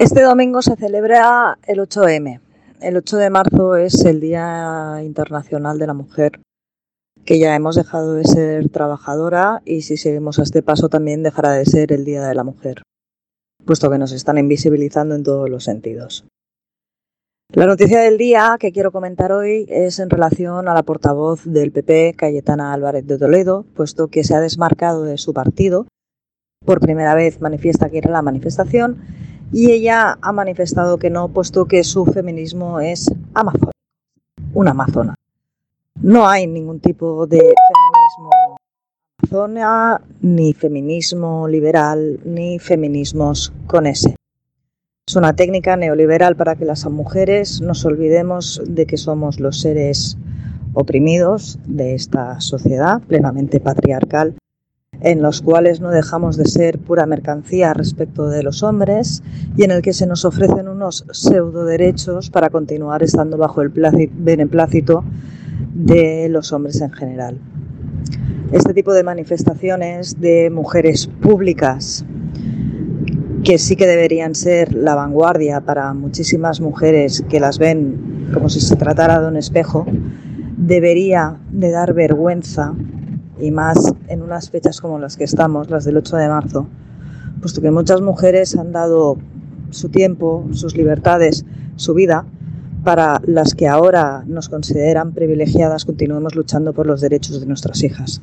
Este domingo se celebra el 8M. El 8 de marzo es el Día Internacional de la Mujer, que ya hemos dejado de ser trabajadora y si seguimos a este paso también dejará de ser el Día de la Mujer, puesto que nos están invisibilizando en todos los sentidos. La noticia del día que quiero comentar hoy es en relación a la portavoz del PP, Cayetana Álvarez de Toledo, puesto que se ha desmarcado de su partido. Por primera vez manifiesta que era la manifestación y ella ha manifestado que no, puesto que su feminismo es amazónico, una amazona. No hay ningún tipo de feminismo amazona, ni feminismo liberal, ni feminismos con ese. Es una técnica neoliberal para que las mujeres nos olvidemos de que somos los seres oprimidos de esta sociedad plenamente patriarcal en los cuales no dejamos de ser pura mercancía respecto de los hombres y en el que se nos ofrecen unos pseudo derechos para continuar estando bajo el beneplácito de los hombres en general. Este tipo de manifestaciones de mujeres públicas que sí que deberían ser la vanguardia para muchísimas mujeres que las ven como si se tratara de un espejo, debería de dar vergüenza y más en unas fechas como las que estamos, las del 8 de marzo, puesto que muchas mujeres han dado su tiempo, sus libertades, su vida, para las que ahora nos consideran privilegiadas, continuemos luchando por los derechos de nuestras hijas.